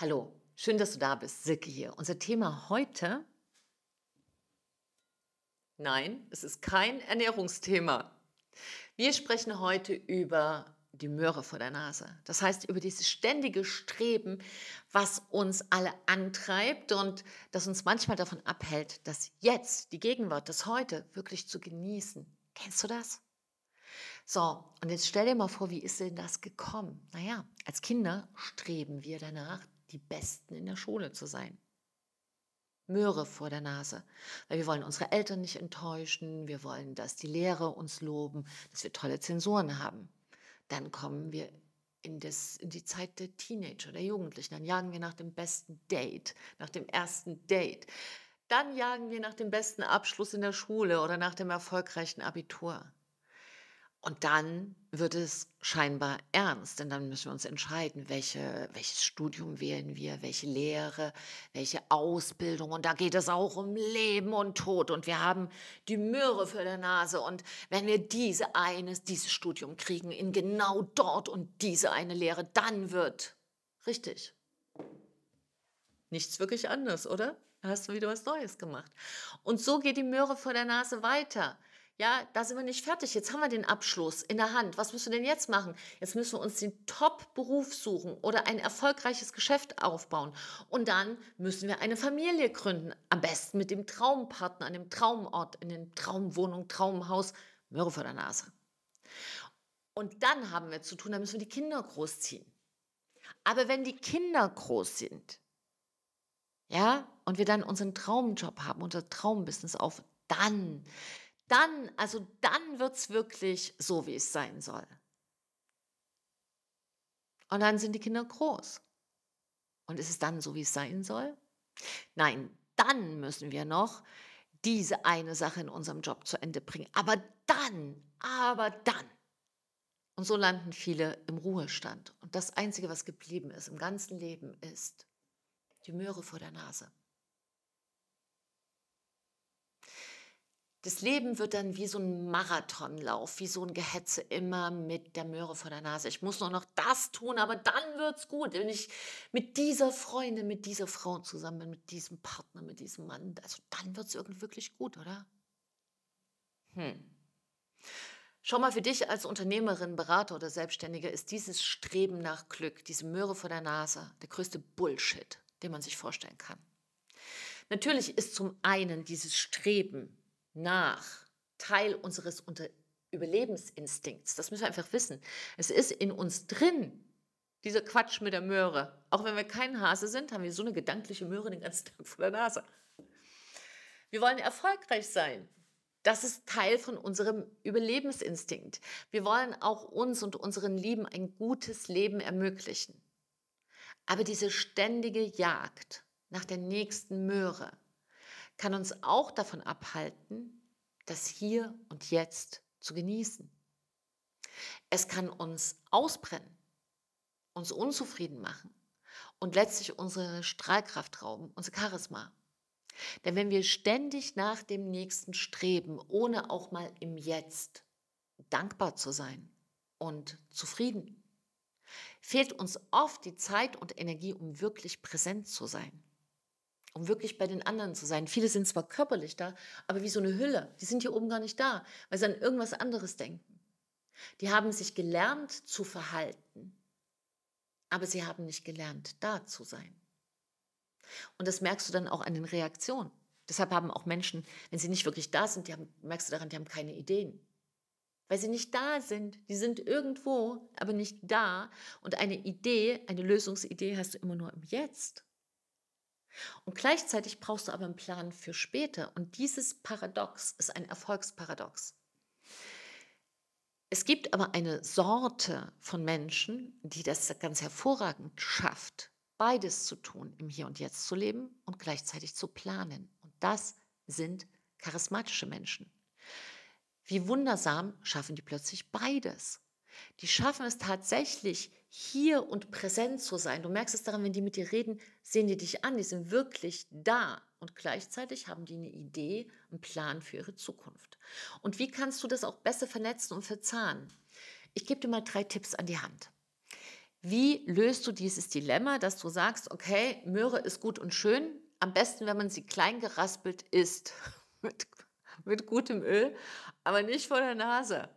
Hallo, schön, dass du da bist. Silke hier. Unser Thema heute. Nein, es ist kein Ernährungsthema. Wir sprechen heute über die Möhre vor der Nase. Das heißt, über dieses ständige Streben, was uns alle antreibt und das uns manchmal davon abhält, das Jetzt, die Gegenwart, das Heute wirklich zu genießen. Kennst du das? So, und jetzt stell dir mal vor, wie ist denn das gekommen? Naja, als Kinder streben wir danach, die Besten in der Schule zu sein. Möhre vor der Nase. Weil wir wollen unsere Eltern nicht enttäuschen, wir wollen, dass die Lehrer uns loben, dass wir tolle Zensuren haben. Dann kommen wir in, das, in die Zeit der Teenager, der Jugendlichen. Dann jagen wir nach dem besten Date, nach dem ersten Date. Dann jagen wir nach dem besten Abschluss in der Schule oder nach dem erfolgreichen Abitur. Und dann wird es scheinbar ernst, denn dann müssen wir uns entscheiden, welche, welches Studium wählen wir, welche Lehre, welche Ausbildung. Und da geht es auch um Leben und Tod. Und wir haben die Möhre für der Nase. Und wenn wir diese eines, dieses Studium kriegen, in genau dort und diese eine Lehre, dann wird richtig. Nichts wirklich anders, oder? Da hast du wieder was Neues gemacht. Und so geht die Möhre vor der Nase weiter. Ja, da sind wir nicht fertig. Jetzt haben wir den Abschluss in der Hand. Was müssen wir denn jetzt machen? Jetzt müssen wir uns den Top-Beruf suchen oder ein erfolgreiches Geschäft aufbauen. Und dann müssen wir eine Familie gründen. Am besten mit dem Traumpartner, an dem Traumort, in der Traumwohnung, Traumhaus. Möhre vor der Nase. Und dann haben wir zu tun, dann müssen wir die Kinder großziehen. Aber wenn die Kinder groß sind, ja, und wir dann unseren Traumjob haben, unser Traumbusiness auf, dann dann, also dann wird es wirklich so, wie es sein soll. Und dann sind die Kinder groß. Und ist es dann so, wie es sein soll? Nein, dann müssen wir noch diese eine Sache in unserem Job zu Ende bringen. Aber dann, aber dann. Und so landen viele im Ruhestand. Und das Einzige, was geblieben ist im ganzen Leben, ist die Möhre vor der Nase. Das Leben wird dann wie so ein Marathonlauf, wie so ein Gehetze immer mit der Möhre vor der Nase. Ich muss nur noch das tun, aber dann wird's gut. Wenn ich mit dieser Freundin, mit dieser Frau zusammen bin, mit diesem Partner, mit diesem Mann, also dann wird's irgendwie wirklich gut, oder? Hm. Schau mal, für dich als Unternehmerin, Berater oder Selbstständiger ist dieses Streben nach Glück, diese Möhre vor der Nase, der größte Bullshit, den man sich vorstellen kann. Natürlich ist zum einen dieses Streben nach Teil unseres Unter Überlebensinstinkts. Das müssen wir einfach wissen. Es ist in uns drin, dieser Quatsch mit der Möhre. Auch wenn wir kein Hase sind, haben wir so eine gedankliche Möhre den ganzen Tag vor der Nase. Wir wollen erfolgreich sein. Das ist Teil von unserem Überlebensinstinkt. Wir wollen auch uns und unseren Lieben ein gutes Leben ermöglichen. Aber diese ständige Jagd nach der nächsten Möhre, kann uns auch davon abhalten, das Hier und Jetzt zu genießen. Es kann uns ausbrennen, uns unzufrieden machen und letztlich unsere Strahlkraft rauben, unser Charisma. Denn wenn wir ständig nach dem Nächsten streben, ohne auch mal im Jetzt dankbar zu sein und zufrieden, fehlt uns oft die Zeit und Energie, um wirklich präsent zu sein um wirklich bei den anderen zu sein. Viele sind zwar körperlich da, aber wie so eine Hülle. Die sind hier oben gar nicht da, weil sie an irgendwas anderes denken. Die haben sich gelernt zu verhalten, aber sie haben nicht gelernt, da zu sein. Und das merkst du dann auch an den Reaktionen. Deshalb haben auch Menschen, wenn sie nicht wirklich da sind, die haben, merkst du daran, die haben keine Ideen. Weil sie nicht da sind. Die sind irgendwo, aber nicht da. Und eine Idee, eine Lösungsidee hast du immer nur im Jetzt. Und gleichzeitig brauchst du aber einen Plan für später. Und dieses Paradox ist ein Erfolgsparadox. Es gibt aber eine Sorte von Menschen, die das ganz hervorragend schafft, beides zu tun, im Hier und Jetzt zu leben und gleichzeitig zu planen. Und das sind charismatische Menschen. Wie wundersam schaffen die plötzlich beides. Die schaffen es tatsächlich, hier und präsent zu sein. Du merkst es daran, wenn die mit dir reden, sehen die dich an, die sind wirklich da. Und gleichzeitig haben die eine Idee, einen Plan für ihre Zukunft. Und wie kannst du das auch besser vernetzen und verzahnen? Ich gebe dir mal drei Tipps an die Hand. Wie löst du dieses Dilemma, dass du sagst, okay, Möhre ist gut und schön, am besten, wenn man sie klein geraspelt isst, mit, mit gutem Öl, aber nicht vor der Nase.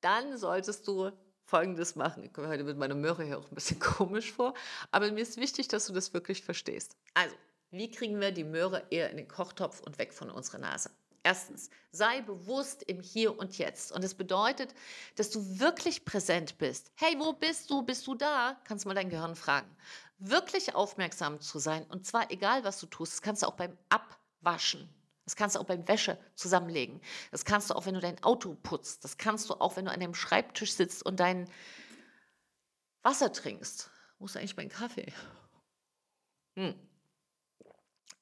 Dann solltest du Folgendes machen. Ich komme heute mit meiner Möhre hier auch ein bisschen komisch vor, aber mir ist wichtig, dass du das wirklich verstehst. Also, wie kriegen wir die Möhre eher in den Kochtopf und weg von unserer Nase? Erstens, sei bewusst im Hier und Jetzt. Und das bedeutet, dass du wirklich präsent bist. Hey, wo bist du? Bist du da? Kannst mal dein Gehirn fragen. Wirklich aufmerksam zu sein. Und zwar egal, was du tust. Das kannst du auch beim Abwaschen. Das kannst du auch beim Wäsche zusammenlegen. Das kannst du auch, wenn du dein Auto putzt. Das kannst du auch, wenn du an deinem Schreibtisch sitzt und dein Wasser trinkst. Wo ist eigentlich mein Kaffee? Hm.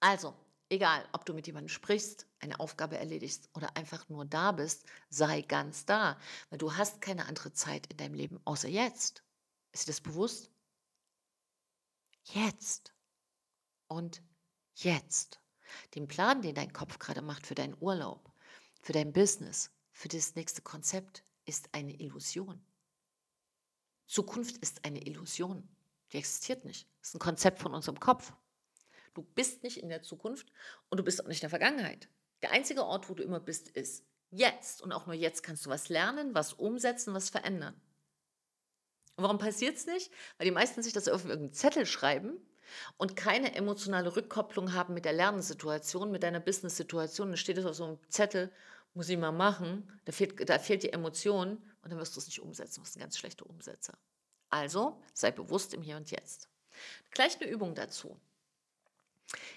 Also, Egal, ob du mit jemandem sprichst, eine Aufgabe erledigst oder einfach nur da bist, sei ganz da, weil du hast keine andere Zeit in deinem Leben außer jetzt. Ist dir das bewusst? Jetzt. Und jetzt. Den Plan, den dein Kopf gerade macht für deinen Urlaub, für dein Business, für das nächste Konzept, ist eine Illusion. Zukunft ist eine Illusion. Die existiert nicht. Das ist ein Konzept von unserem Kopf. Du bist nicht in der Zukunft und du bist auch nicht in der Vergangenheit. Der einzige Ort, wo du immer bist, ist jetzt. Und auch nur jetzt kannst du was lernen, was umsetzen, was verändern. Und warum passiert es nicht? Weil die meisten sich das auf irgendeinen Zettel schreiben und keine emotionale Rückkopplung haben mit der Lernsituation, mit deiner Business-Situation. Dann steht es auf so einem Zettel, muss ich mal machen, da fehlt, da fehlt die Emotion und dann wirst du es nicht umsetzen. Du bist ein ganz schlechter Umsetzer. Also sei bewusst im Hier und Jetzt. Gleich eine Übung dazu.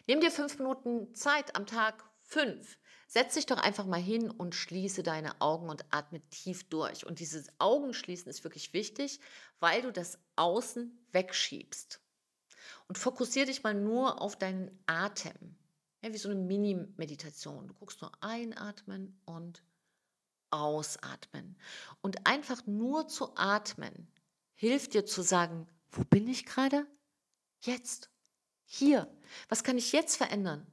Nimm dir fünf Minuten Zeit am Tag, fünf. Setz dich doch einfach mal hin und schließe deine Augen und atme tief durch. Und dieses Augenschließen ist wirklich wichtig, weil du das Außen wegschiebst. Und fokussiere dich mal nur auf deinen Atem. Ja, wie so eine Mini-Meditation. Du guckst nur einatmen und ausatmen. Und einfach nur zu atmen hilft dir zu sagen, wo bin ich gerade? Jetzt. Hier, was kann ich jetzt verändern?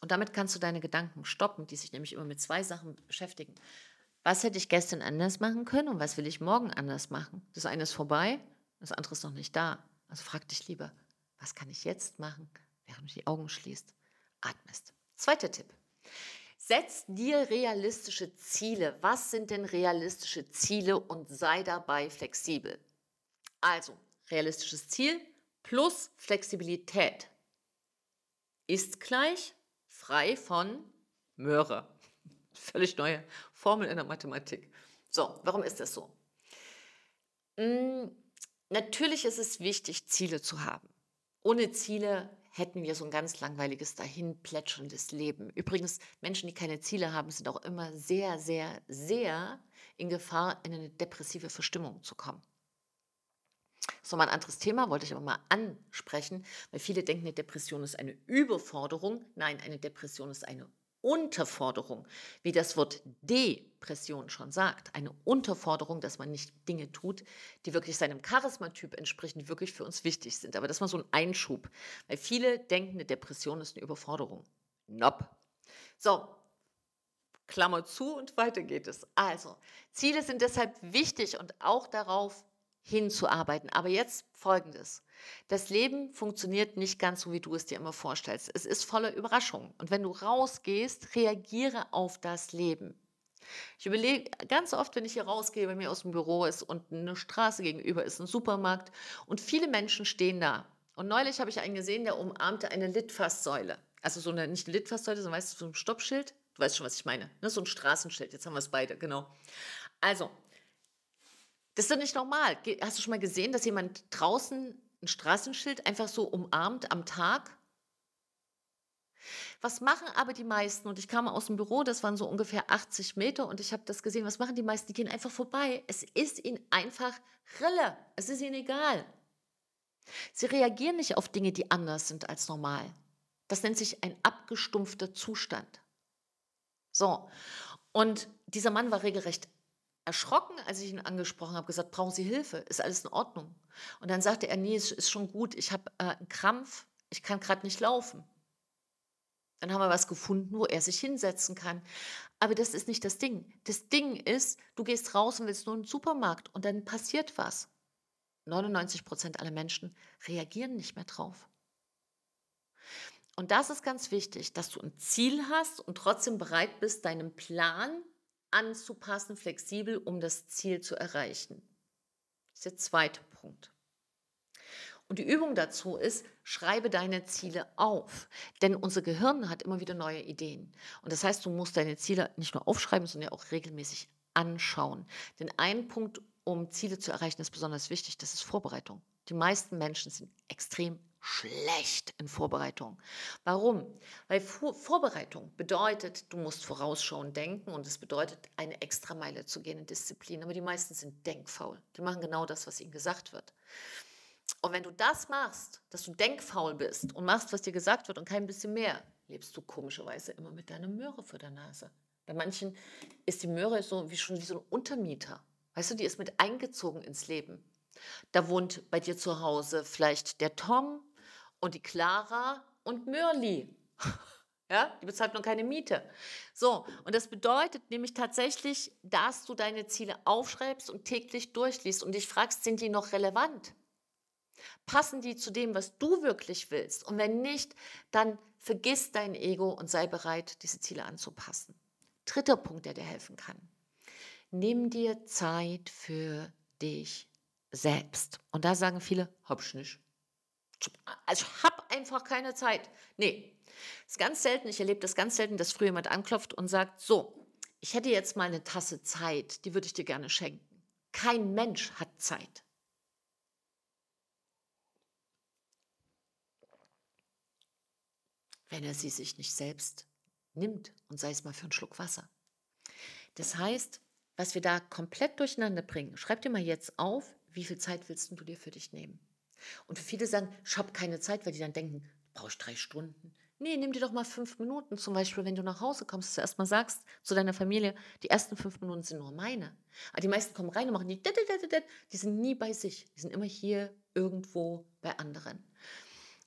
Und damit kannst du deine Gedanken stoppen, die sich nämlich immer mit zwei Sachen beschäftigen. Was hätte ich gestern anders machen können und was will ich morgen anders machen? Das eine ist vorbei, das andere ist noch nicht da. Also frag dich lieber, was kann ich jetzt machen, während du die Augen schließt, atmest. Zweiter Tipp. Setz dir realistische Ziele. Was sind denn realistische Ziele und sei dabei flexibel? Also, realistisches Ziel, plus Flexibilität ist gleich frei von Möhre. Völlig neue Formel in der Mathematik. So, warum ist das so? Hm, natürlich ist es wichtig, Ziele zu haben. Ohne Ziele hätten wir so ein ganz langweiliges, dahinplätscherndes Leben. Übrigens, Menschen, die keine Ziele haben, sind auch immer sehr, sehr, sehr in Gefahr, in eine depressive Verstimmung zu kommen. Ist nochmal ein anderes Thema, wollte ich aber mal ansprechen, weil viele denken, eine Depression ist eine Überforderung. Nein, eine Depression ist eine Unterforderung, wie das Wort Depression schon sagt. Eine Unterforderung, dass man nicht Dinge tut, die wirklich seinem Charismatyp entsprechen, die wirklich für uns wichtig sind. Aber das war so ein Einschub, weil viele denken, eine Depression ist eine Überforderung. Nope. So, Klammer zu und weiter geht es. Also, Ziele sind deshalb wichtig und auch darauf hinzuarbeiten. Aber jetzt folgendes. Das Leben funktioniert nicht ganz so, wie du es dir immer vorstellst. Es ist voller Überraschungen. Und wenn du rausgehst, reagiere auf das Leben. Ich überlege ganz oft, wenn ich hier rausgehe, bei mir aus dem Büro ist und eine Straße gegenüber ist, ein Supermarkt und viele Menschen stehen da. Und neulich habe ich einen gesehen, der umarmte eine Litfaßsäule. Also so eine, nicht eine Litfaßsäule, sondern weißt du, so ein Stoppschild. Du weißt schon, was ich meine. Ne? So ein Straßenschild. Jetzt haben wir es beide, genau. Also, das ist doch nicht normal. Hast du schon mal gesehen, dass jemand draußen ein Straßenschild einfach so umarmt am Tag? Was machen aber die meisten? Und ich kam aus dem Büro, das waren so ungefähr 80 Meter und ich habe das gesehen. Was machen die meisten? Die gehen einfach vorbei. Es ist ihnen einfach Rille. Es ist ihnen egal. Sie reagieren nicht auf Dinge, die anders sind als normal. Das nennt sich ein abgestumpfter Zustand. So. Und dieser Mann war regelrecht erschrocken, als ich ihn angesprochen habe, gesagt, brauchen Sie Hilfe? Ist alles in Ordnung? Und dann sagte er, nee, es ist schon gut, ich habe äh, einen Krampf, ich kann gerade nicht laufen. Dann haben wir was gefunden, wo er sich hinsetzen kann. Aber das ist nicht das Ding. Das Ding ist, du gehst raus und willst nur in den Supermarkt und dann passiert was. 99 Prozent aller Menschen reagieren nicht mehr drauf. Und das ist ganz wichtig, dass du ein Ziel hast und trotzdem bereit bist, deinen Plan anzupassen, flexibel, um das Ziel zu erreichen. Das ist der zweite Punkt. Und die Übung dazu ist, schreibe deine Ziele auf. Denn unser Gehirn hat immer wieder neue Ideen. Und das heißt, du musst deine Ziele nicht nur aufschreiben, sondern auch regelmäßig anschauen. Denn ein Punkt, um Ziele zu erreichen, ist besonders wichtig, das ist Vorbereitung. Die meisten Menschen sind extrem schlecht in Vorbereitung. Warum? Weil Vor Vorbereitung bedeutet, du musst vorausschauend denken und es bedeutet, eine Extrameile zu gehen in Disziplin. Aber die meisten sind denkfaul. Die machen genau das, was ihnen gesagt wird. Und wenn du das machst, dass du denkfaul bist und machst, was dir gesagt wird und kein bisschen mehr, lebst du komischerweise immer mit deiner Möhre vor der Nase. Bei manchen ist die Möhre so wie schon wie so ein Untermieter. Weißt du, die ist mit eingezogen ins Leben. Da wohnt bei dir zu Hause vielleicht der Tom und die Clara und Mörli. Ja, die bezahlt noch keine Miete. So, und das bedeutet nämlich tatsächlich, dass du deine Ziele aufschreibst und täglich durchliest und dich fragst, sind die noch relevant? Passen die zu dem, was du wirklich willst? Und wenn nicht, dann vergiss dein Ego und sei bereit, diese Ziele anzupassen. Dritter Punkt, der dir helfen kann. Nimm dir Zeit für dich selbst. Und da sagen viele, hab ich nicht. Also ich habe einfach keine Zeit. Nee, das ist ganz selten, ich erlebe das ganz selten, dass früher jemand anklopft und sagt, so, ich hätte jetzt mal eine Tasse Zeit, die würde ich dir gerne schenken. Kein Mensch hat Zeit. wenn er sie sich nicht selbst nimmt und sei es mal für einen Schluck Wasser. Das heißt, was wir da komplett durcheinander bringen, schreib dir mal jetzt auf, wie viel Zeit willst du dir für dich nehmen? Und viele sagen, ich habe keine Zeit, weil die dann denken, brauche ich drei Stunden. Nee, nimm dir doch mal fünf Minuten. Zum Beispiel, wenn du nach Hause kommst, dass du erstmal sagst zu deiner Familie, die ersten fünf Minuten sind nur meine. Aber die meisten kommen rein und machen die, die sind nie bei sich. Die sind immer hier irgendwo bei anderen.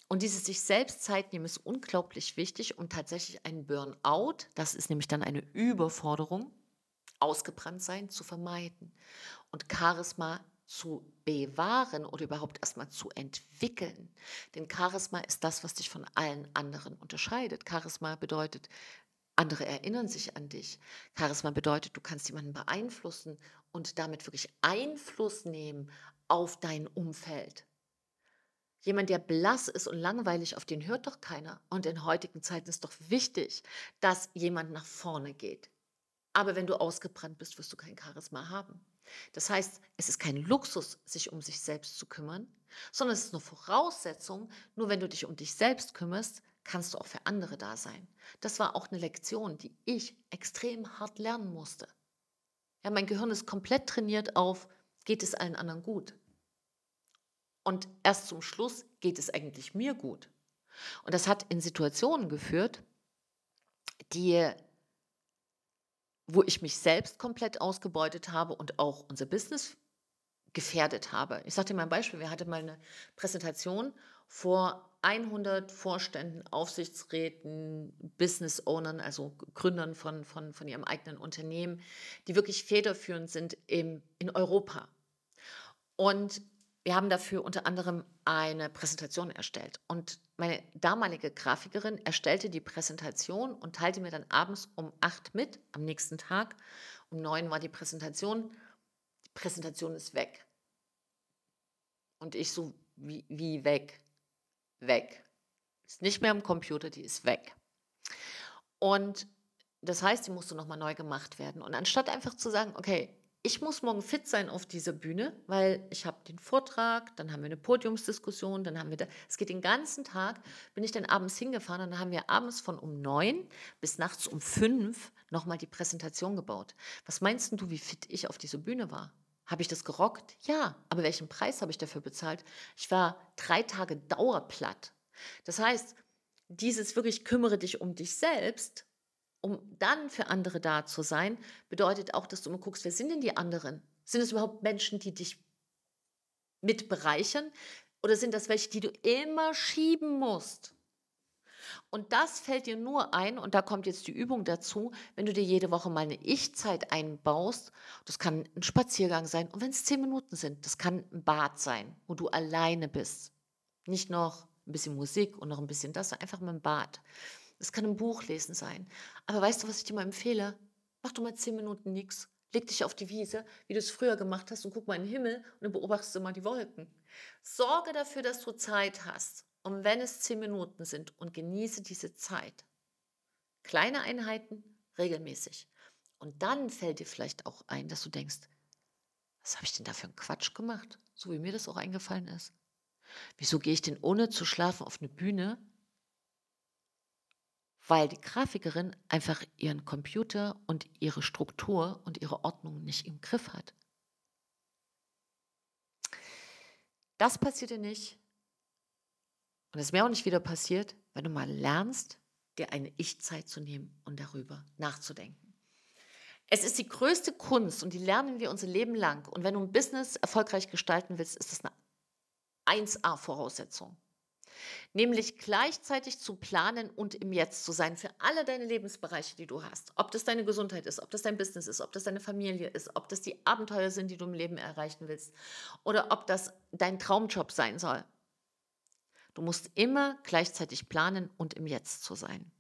Und dieses sich selbst Zeit nehmen ist unglaublich wichtig, um tatsächlich einen Burnout, das ist nämlich dann eine Überforderung, ausgebrannt sein, zu vermeiden und Charisma zu bewahren oder überhaupt erstmal zu entwickeln. Denn Charisma ist das, was dich von allen anderen unterscheidet. Charisma bedeutet, andere erinnern sich an dich. Charisma bedeutet, du kannst jemanden beeinflussen und damit wirklich Einfluss nehmen auf dein Umfeld. Jemand, der blass ist und langweilig, auf den hört doch keiner. Und in heutigen Zeiten ist doch wichtig, dass jemand nach vorne geht. Aber wenn du ausgebrannt bist, wirst du kein Charisma haben. Das heißt, es ist kein Luxus, sich um sich selbst zu kümmern, sondern es ist eine Voraussetzung. Nur wenn du dich um dich selbst kümmerst, kannst du auch für andere da sein. Das war auch eine Lektion, die ich extrem hart lernen musste. Ja, mein Gehirn ist komplett trainiert auf, geht es allen anderen gut? Und erst zum Schluss geht es eigentlich mir gut. Und das hat in Situationen geführt, die, wo ich mich selbst komplett ausgebeutet habe und auch unser Business gefährdet habe. Ich dir mal ein Beispiel. Wir hatten mal eine Präsentation vor 100 Vorständen, Aufsichtsräten, Business Ownern, also Gründern von, von, von ihrem eigenen Unternehmen, die wirklich federführend sind im, in Europa. Und wir haben dafür unter anderem eine Präsentation erstellt. Und meine damalige Grafikerin erstellte die Präsentation und teilte mir dann abends um acht mit, am nächsten Tag. Um neun war die Präsentation. Die Präsentation ist weg. Und ich so, wie, wie weg? Weg. Ist nicht mehr am Computer, die ist weg. Und das heißt, die musste nochmal neu gemacht werden. Und anstatt einfach zu sagen, okay, ich muss morgen fit sein auf dieser Bühne, weil ich habe den Vortrag, dann haben wir eine Podiumsdiskussion, dann haben wir es geht den ganzen Tag, bin ich dann abends hingefahren und dann haben wir abends von um neun bis nachts um fünf nochmal die Präsentation gebaut. Was meinst du, wie fit ich auf dieser Bühne war? Habe ich das gerockt? Ja, aber welchen Preis habe ich dafür bezahlt? Ich war drei Tage dauerplatt. Das heißt, dieses wirklich kümmere dich um dich selbst um dann für andere da zu sein, bedeutet auch, dass du immer guckst, wer sind denn die anderen? Sind es überhaupt Menschen, die dich mit bereichern? Oder sind das welche, die du immer schieben musst? Und das fällt dir nur ein, und da kommt jetzt die Übung dazu, wenn du dir jede Woche mal eine Ich-Zeit einbaust. Das kann ein Spaziergang sein. Und wenn es zehn Minuten sind, das kann ein Bad sein, wo du alleine bist. Nicht noch ein bisschen Musik und noch ein bisschen das, einfach mal im Bad. Es kann ein Buch lesen sein. Aber weißt du, was ich dir mal empfehle? Mach du mal zehn Minuten nichts. Leg dich auf die Wiese, wie du es früher gemacht hast, und guck mal in den Himmel und dann beobachtest du mal die Wolken. Sorge dafür, dass du Zeit hast. Und wenn es zehn Minuten sind und genieße diese Zeit. Kleine Einheiten, regelmäßig. Und dann fällt dir vielleicht auch ein, dass du denkst, was habe ich denn da für einen Quatsch gemacht? So wie mir das auch eingefallen ist. Wieso gehe ich denn ohne zu schlafen auf eine Bühne? Weil die Grafikerin einfach ihren Computer und ihre Struktur und ihre Ordnung nicht im Griff hat. Das passiert dir nicht. Und es ist mir auch nicht wieder passiert, wenn du mal lernst, dir eine Ich-Zeit zu nehmen und darüber nachzudenken. Es ist die größte Kunst und die lernen wir unser Leben lang. Und wenn du ein Business erfolgreich gestalten willst, ist das eine 1A-Voraussetzung. Nämlich gleichzeitig zu planen und im Jetzt zu sein für alle deine Lebensbereiche, die du hast. Ob das deine Gesundheit ist, ob das dein Business ist, ob das deine Familie ist, ob das die Abenteuer sind, die du im Leben erreichen willst oder ob das dein Traumjob sein soll. Du musst immer gleichzeitig planen und im Jetzt zu sein.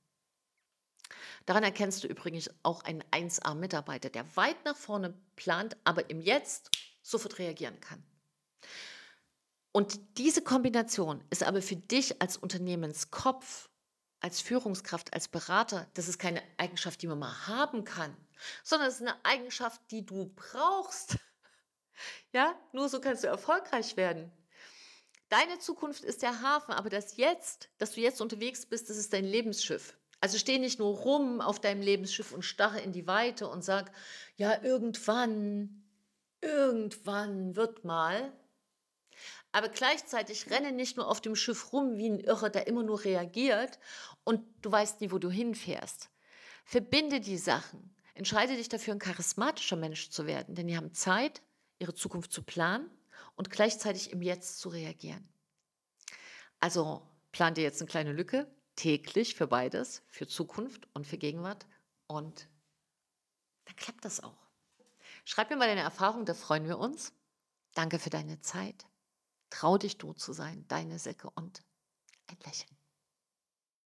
Daran erkennst du übrigens auch einen 1A-Mitarbeiter, der weit nach vorne plant, aber im Jetzt sofort reagieren kann. Und diese Kombination ist aber für dich als Unternehmenskopf, als Führungskraft, als Berater, das ist keine Eigenschaft, die man mal haben kann, sondern es ist eine Eigenschaft, die du brauchst. Ja, nur so kannst du erfolgreich werden. Deine Zukunft ist der Hafen, aber das Jetzt, dass du jetzt unterwegs bist, das ist dein Lebensschiff. Also steh nicht nur rum auf deinem Lebensschiff und starre in die Weite und sag, ja, irgendwann, irgendwann wird mal. Aber gleichzeitig renne nicht nur auf dem Schiff rum wie ein Irrer, der immer nur reagiert und du weißt nie, wo du hinfährst. Verbinde die Sachen. Entscheide dich dafür, ein charismatischer Mensch zu werden, denn die haben Zeit, ihre Zukunft zu planen und gleichzeitig im Jetzt zu reagieren. Also plan dir jetzt eine kleine Lücke, täglich für beides, für Zukunft und für Gegenwart und dann klappt das auch. Schreib mir mal deine Erfahrung, da freuen wir uns. Danke für deine Zeit. Trau dich du zu sein, deine Säcke und ein Lächeln.